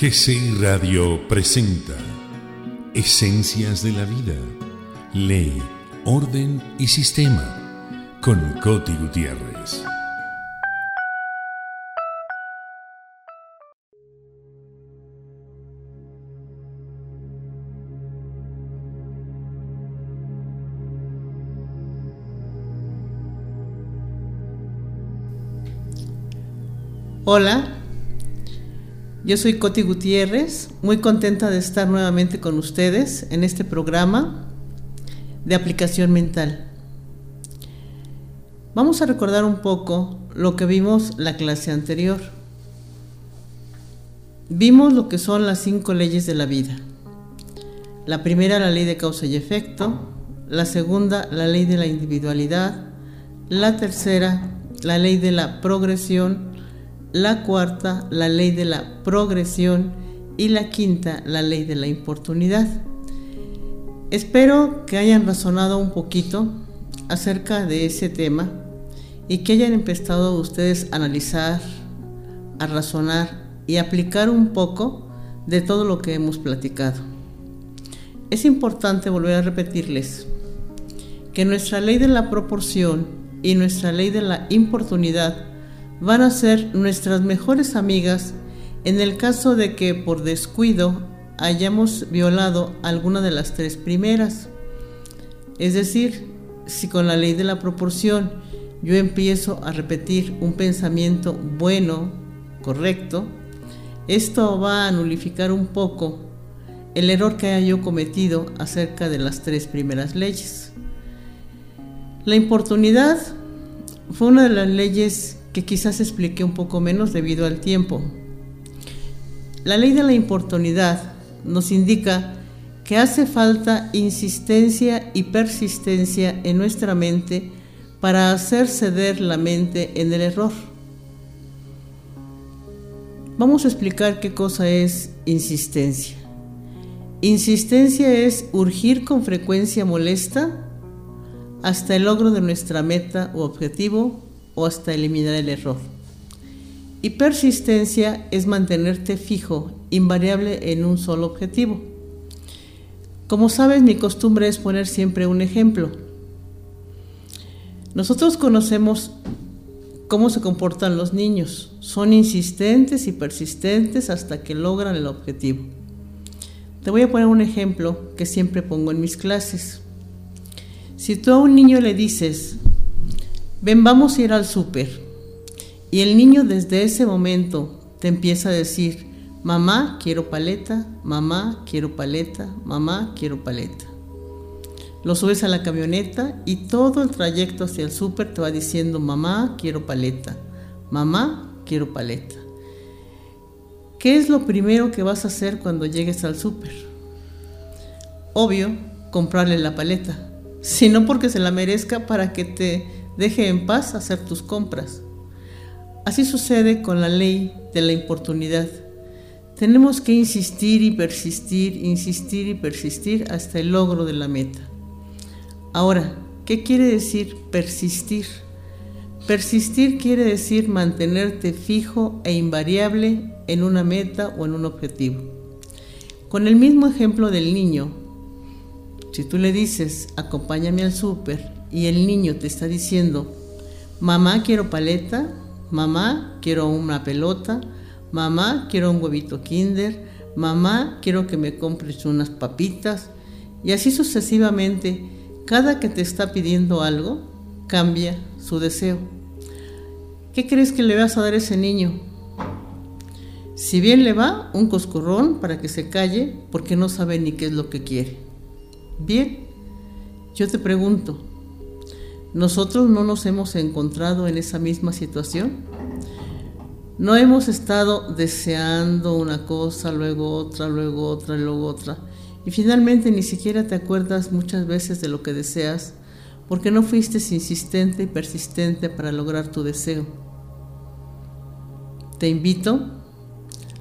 GCI Radio presenta Esencias de la Vida. Ley, Orden y Sistema con Coti Gutiérrez. Hola, yo soy Coti Gutiérrez, muy contenta de estar nuevamente con ustedes en este programa de aplicación mental. Vamos a recordar un poco lo que vimos la clase anterior. Vimos lo que son las cinco leyes de la vida. La primera, la ley de causa y efecto. La segunda, la ley de la individualidad. La tercera, la ley de la progresión la cuarta, la ley de la progresión y la quinta, la ley de la importunidad. Espero que hayan razonado un poquito acerca de ese tema y que hayan empezado ustedes a analizar, a razonar y aplicar un poco de todo lo que hemos platicado. Es importante volver a repetirles que nuestra ley de la proporción y nuestra ley de la importunidad van a ser nuestras mejores amigas en el caso de que por descuido hayamos violado alguna de las tres primeras. Es decir, si con la ley de la proporción yo empiezo a repetir un pensamiento bueno, correcto, esto va a nulificar un poco el error que haya yo cometido acerca de las tres primeras leyes. La importunidad fue una de las leyes que quizás expliqué un poco menos debido al tiempo. La ley de la importunidad nos indica que hace falta insistencia y persistencia en nuestra mente para hacer ceder la mente en el error. Vamos a explicar qué cosa es insistencia. Insistencia es urgir con frecuencia molesta hasta el logro de nuestra meta u objetivo o hasta eliminar el error. Y persistencia es mantenerte fijo, invariable en un solo objetivo. Como sabes, mi costumbre es poner siempre un ejemplo. Nosotros conocemos cómo se comportan los niños. Son insistentes y persistentes hasta que logran el objetivo. Te voy a poner un ejemplo que siempre pongo en mis clases. Si tú a un niño le dices, ven, vamos a ir al súper. Y el niño desde ese momento te empieza a decir, mamá, quiero paleta, mamá, quiero paleta, mamá, quiero paleta. Lo subes a la camioneta y todo el trayecto hacia el súper te va diciendo, mamá, quiero paleta, mamá, quiero paleta. ¿Qué es lo primero que vas a hacer cuando llegues al súper? Obvio, comprarle la paleta, sino porque se la merezca para que te deje en paz hacer tus compras. Así sucede con la ley de la importunidad. Tenemos que insistir y persistir, insistir y persistir hasta el logro de la meta. Ahora, ¿qué quiere decir persistir? Persistir quiere decir mantenerte fijo e invariable en una meta o en un objetivo. Con el mismo ejemplo del niño, si tú le dices, acompáñame al súper y el niño te está diciendo, mamá quiero paleta, mamá quiero una pelota, mamá quiero un huevito kinder, mamá quiero que me compres unas papitas, y así sucesivamente, cada que te está pidiendo algo, cambia su deseo. ¿Qué crees que le vas a dar a ese niño? Si bien le va, un coscorrón para que se calle porque no sabe ni qué es lo que quiere. Bien, yo te pregunto, nosotros no nos hemos encontrado en esa misma situación. No hemos estado deseando una cosa, luego otra, luego otra, luego otra. Y finalmente ni siquiera te acuerdas muchas veces de lo que deseas porque no fuiste insistente y persistente para lograr tu deseo. Te invito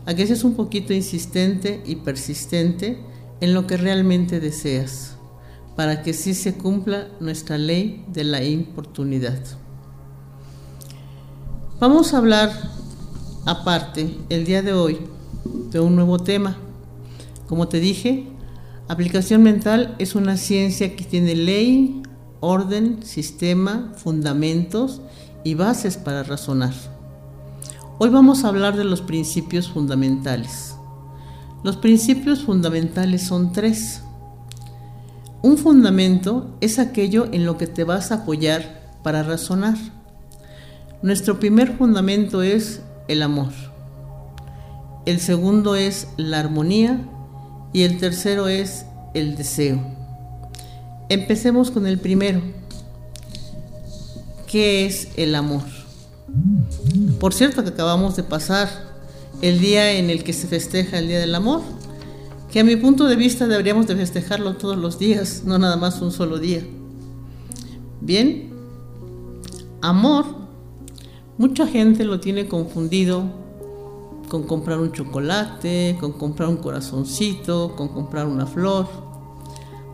a que seas un poquito insistente y persistente en lo que realmente deseas para que sí se cumpla nuestra ley de la importunidad. Vamos a hablar aparte el día de hoy de un nuevo tema. Como te dije, aplicación mental es una ciencia que tiene ley, orden, sistema, fundamentos y bases para razonar. Hoy vamos a hablar de los principios fundamentales. Los principios fundamentales son tres. Un fundamento es aquello en lo que te vas a apoyar para razonar. Nuestro primer fundamento es el amor. El segundo es la armonía y el tercero es el deseo. Empecemos con el primero. ¿Qué es el amor? Por cierto que acabamos de pasar el día en el que se festeja el Día del Amor, que a mi punto de vista deberíamos de festejarlo todos los días, no nada más un solo día. Bien, amor, mucha gente lo tiene confundido con comprar un chocolate, con comprar un corazoncito, con comprar una flor.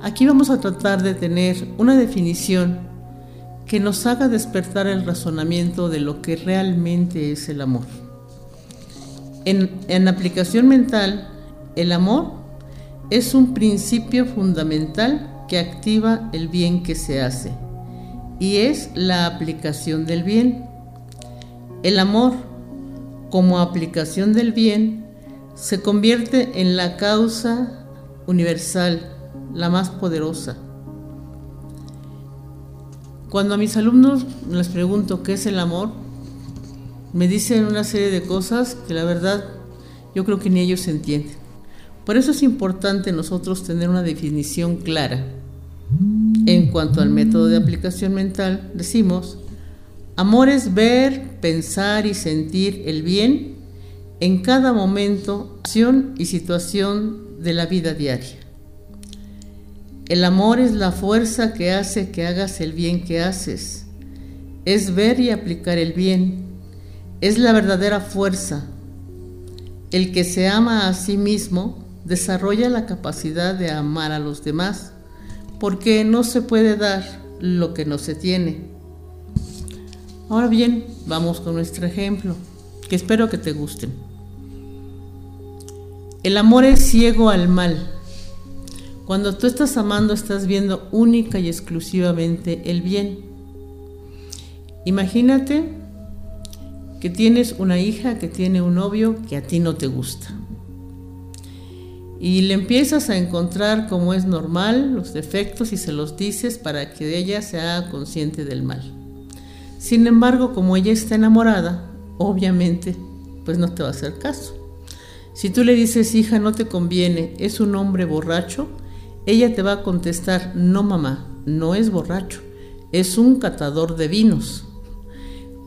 Aquí vamos a tratar de tener una definición que nos haga despertar el razonamiento de lo que realmente es el amor. En, aplicación mental, el amor es un principio fundamental que activa el bien que se hace y es la aplicación del bien. El amor, como aplicación del bien, se convierte en la causa universal, la más poderosa cuando a mis alumnos les pregunto qué es el amor, me dicen una serie de cosas que la verdad yo creo que ni ellos entienden. Por eso es importante nosotros tener una definición clara. En cuanto al método de aplicación mental, decimos, amor es ver, pensar y sentir el bien en cada momento, acción y situación de la vida diaria. El amor es la fuerza que hace que hagas el bien que haces. Es ver y aplicar el bien. Es la verdadera fuerza. El que se ama a sí mismo desarrolla la capacidad de amar a los demás, porque no se puede dar lo que no se tiene. Ahora bien, vamos con nuestro ejemplo, que espero que te gusten. El amor es ciego al mal cuando tú estás amando, estás viendo única y exclusivamente el bien. Imagínate que tienes una hija que tiene un novio que a ti no te gusta. Y le empiezas a encontrar como es normal los defectos y se los dices para que ella se haga consciente del mal. Sin embargo, como ella está enamorada, obviamente, pues no te va a hacer caso. Si tú le dices, hija, no te conviene, es un hombre borracho, ella te va a contestar, no mamá, no es borracho, es un catador de vinos.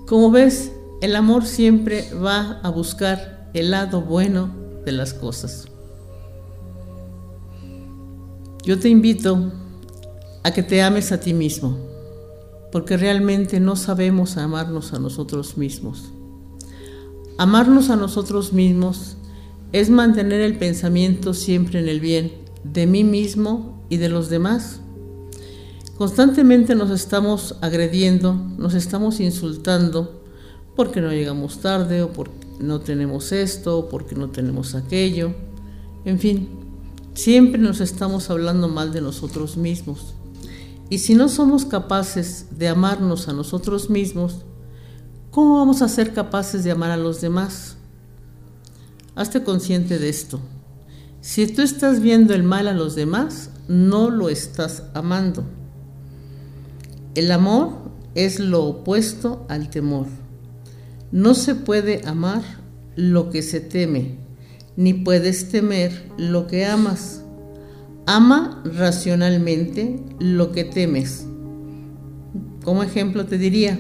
Como ves, el amor siempre va a buscar el lado bueno de las cosas. Yo te invito a que te ames a ti mismo, porque realmente no sabemos amarnos a nosotros mismos. Amarnos a nosotros mismos es mantener el pensamiento siempre en el bien de mí mismo y de los demás. Constantemente nos estamos agrediendo, nos estamos insultando porque no llegamos tarde o porque no tenemos esto o porque no tenemos aquello. En fin, siempre nos estamos hablando mal de nosotros mismos. Y si no somos capaces de amarnos a nosotros mismos, ¿cómo vamos a ser capaces de amar a los demás? Hazte consciente de esto. Si tú estás viendo el mal a los demás, no lo estás amando. El amor es lo opuesto al temor. No se puede amar lo que se teme, ni puedes temer lo que amas. Ama racionalmente lo que temes. Como ejemplo te diría,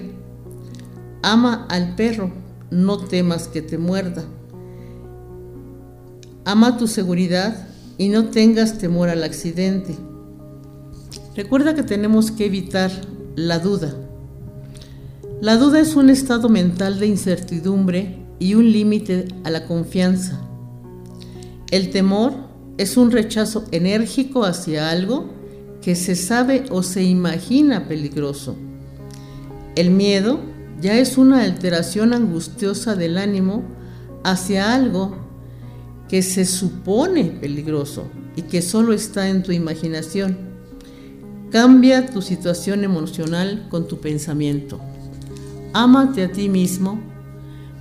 ama al perro, no temas que te muerda. Ama tu seguridad y no tengas temor al accidente. Recuerda que tenemos que evitar la duda. La duda es un estado mental de incertidumbre y un límite a la confianza. El temor es un rechazo enérgico hacia algo que se sabe o se imagina peligroso. El miedo ya es una alteración angustiosa del ánimo hacia algo que se supone peligroso y que solo está en tu imaginación. Cambia tu situación emocional con tu pensamiento. Ámate a ti mismo,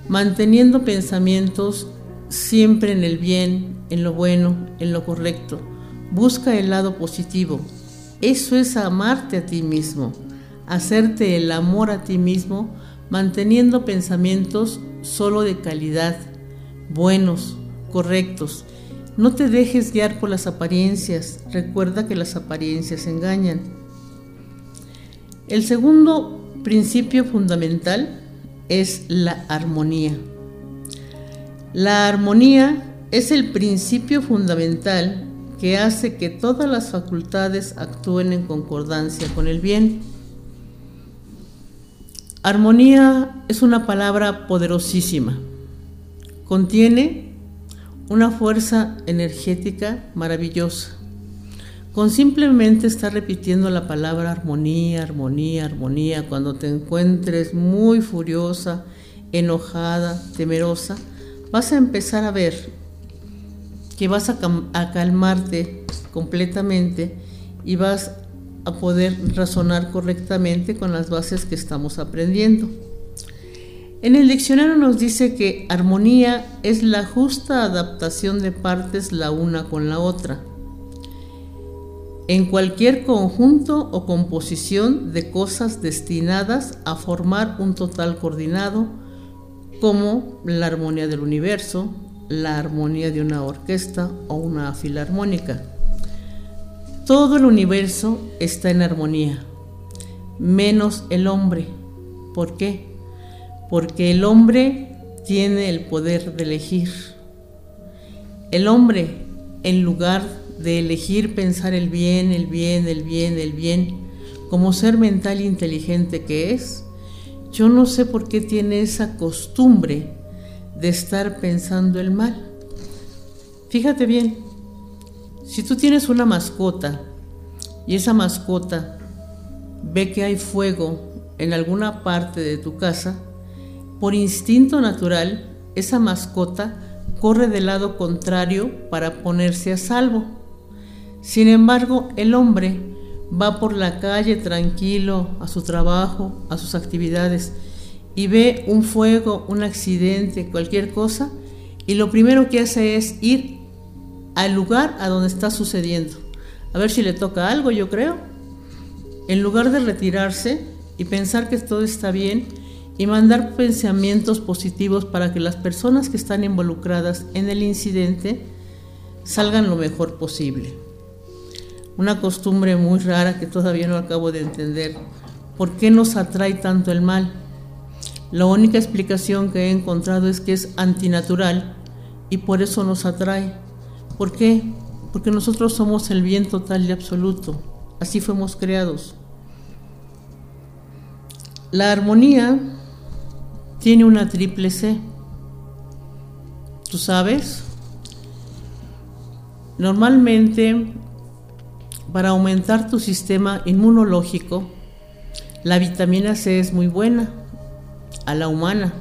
manteniendo pensamientos siempre en el bien, en lo bueno, en lo correcto. Busca el lado positivo. Eso es amarte a ti mismo, hacerte el amor a ti mismo, manteniendo pensamientos solo de calidad, buenos, correctos. No te dejes guiar por las apariencias. Recuerda que las apariencias engañan. El segundo principio fundamental es la armonía. La armonía es el principio fundamental que hace que todas las facultades actúen en concordancia con el bien. Armonía es una palabra poderosísima. Contiene una fuerza energética maravillosa. Con simplemente estar repitiendo la palabra armonía, armonía, armonía, cuando te encuentres muy furiosa, enojada, temerosa, vas a empezar a ver que vas a, a calmarte completamente y vas a poder razonar correctamente con las bases que estamos aprendiendo. En el diccionario nos dice que armonía es la justa adaptación de partes la una con la otra. En cualquier conjunto o composición de cosas destinadas a formar un total coordinado, como la armonía del universo, la armonía de una orquesta o una filarmónica. Todo el universo está en armonía, menos el hombre. ¿Por qué? porque el hombre tiene el poder de elegir. El hombre, en lugar de elegir pensar el bien, el bien, el bien, el bien, como ser mental inteligente que es, yo no sé por qué tiene esa costumbre de estar pensando el mal. Fíjate bien, si tú tienes una mascota y esa mascota ve que hay fuego en alguna parte de tu casa, por instinto natural, esa mascota corre del lado contrario para ponerse a salvo. Sin embargo, el hombre va por la calle tranquilo a su trabajo, a sus actividades, y ve un fuego, un accidente, cualquier cosa, y lo primero que hace es ir al lugar a donde está sucediendo, a ver si le toca algo, yo creo. En lugar de retirarse y pensar que todo está bien, y mandar pensamientos positivos para que las personas que están involucradas en el incidente salgan lo mejor posible. Una costumbre muy rara que todavía no acabo de entender. ¿Por qué nos atrae tanto el mal? La única explicación que he encontrado es que es antinatural y por eso nos atrae. ¿Por qué? Porque nosotros somos el bien total y absoluto. Así fuimos creados. La armonía tiene una triple C. ¿Tú sabes? Normalmente, para aumentar tu sistema inmunológico, la vitamina C es muy buena a la humana.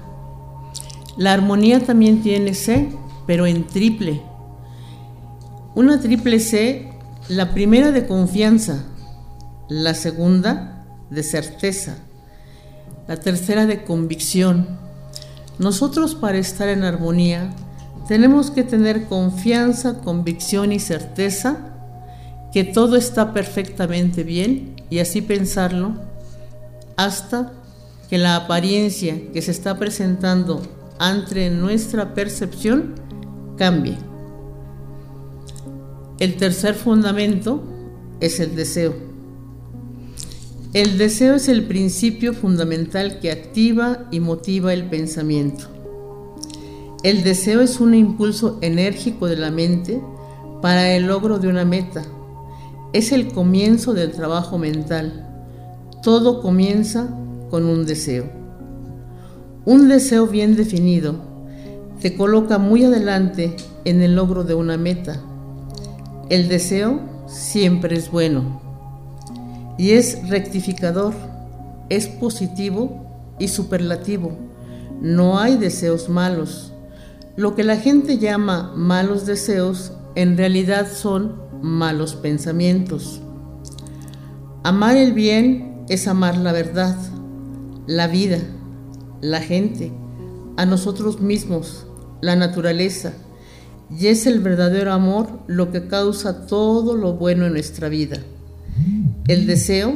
La armonía también tiene C, pero en triple. Una triple C, la primera de confianza, la segunda de certeza la tercera de convicción. Nosotros para estar en armonía tenemos que tener confianza, convicción y certeza que todo está perfectamente bien y así pensarlo hasta que la apariencia que se está presentando ante nuestra percepción cambie. El tercer fundamento es el deseo. El deseo es el principio fundamental que activa y motiva el pensamiento. El deseo es un impulso enérgico de la mente para el logro de una meta. Es el comienzo del trabajo mental. Todo comienza con un deseo. Un deseo bien definido te coloca muy adelante en el logro de una meta. El deseo siempre es bueno y es rectificador, es positivo y superlativo. No hay deseos malos. Lo que la gente llama malos deseos en realidad son malos pensamientos. Amar el bien es amar la verdad, la vida, la gente, a nosotros mismos, la naturaleza, y es el verdadero amor lo que causa todo lo bueno en nuestra vida. El deseo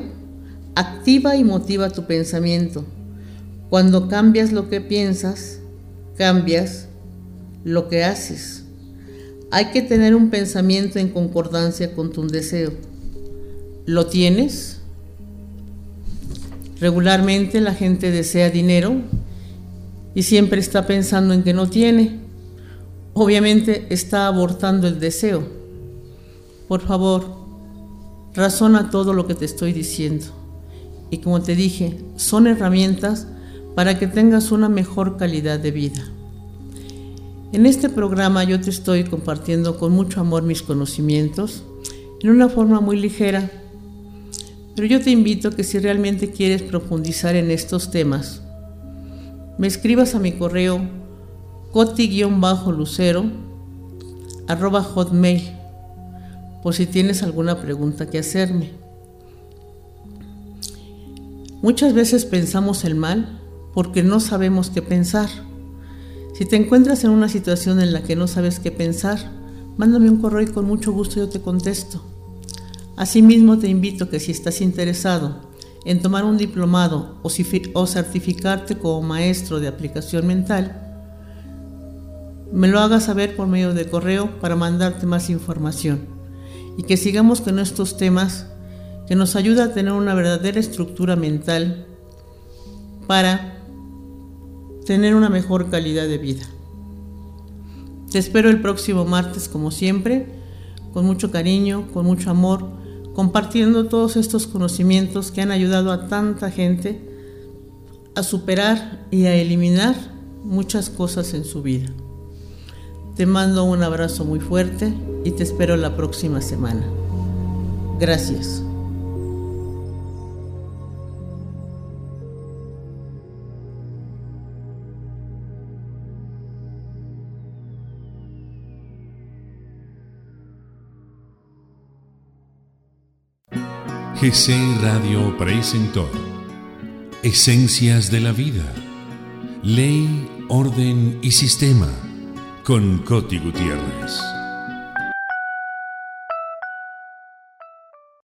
activa y motiva tu pensamiento. Cuando cambias lo que piensas, cambias lo que haces. Hay que tener un pensamiento en concordancia con tu deseo. ¿Lo tienes? Regularmente la gente desea dinero y siempre está pensando en que no tiene. Obviamente está abortando el deseo. Por favor, razona todo lo que te estoy diciendo. Y como te dije, son herramientas para que tengas una mejor calidad de vida. En este programa yo te estoy compartiendo con mucho amor mis conocimientos en una forma muy ligera, pero yo te invito que si realmente quieres profundizar en estos temas, me escribas a mi correo coti-lucero arroba hotmail por si tienes alguna pregunta que hacerme. Muchas veces pensamos el mal porque no sabemos qué pensar. Si te encuentras en una situación en la que no sabes qué pensar, mándame un correo y con mucho gusto yo te contesto. Asimismo te invito que si estás interesado en tomar un diplomado o, o certificarte como maestro de aplicación mental, me lo hagas saber por medio de correo para mandarte más información y que sigamos con estos temas que nos ayuda a tener una verdadera estructura mental para tener una mejor calidad de vida. Te espero el próximo martes como siempre, con mucho cariño, con mucho amor, compartiendo todos estos conocimientos que han ayudado a tanta gente a superar y a eliminar muchas cosas en su vida. Te mando un abrazo muy fuerte y te espero la próxima semana. Gracias. GC Radio presentó Esencias de la Vida, Ley, Orden y Sistema con Coti Gutiérrez.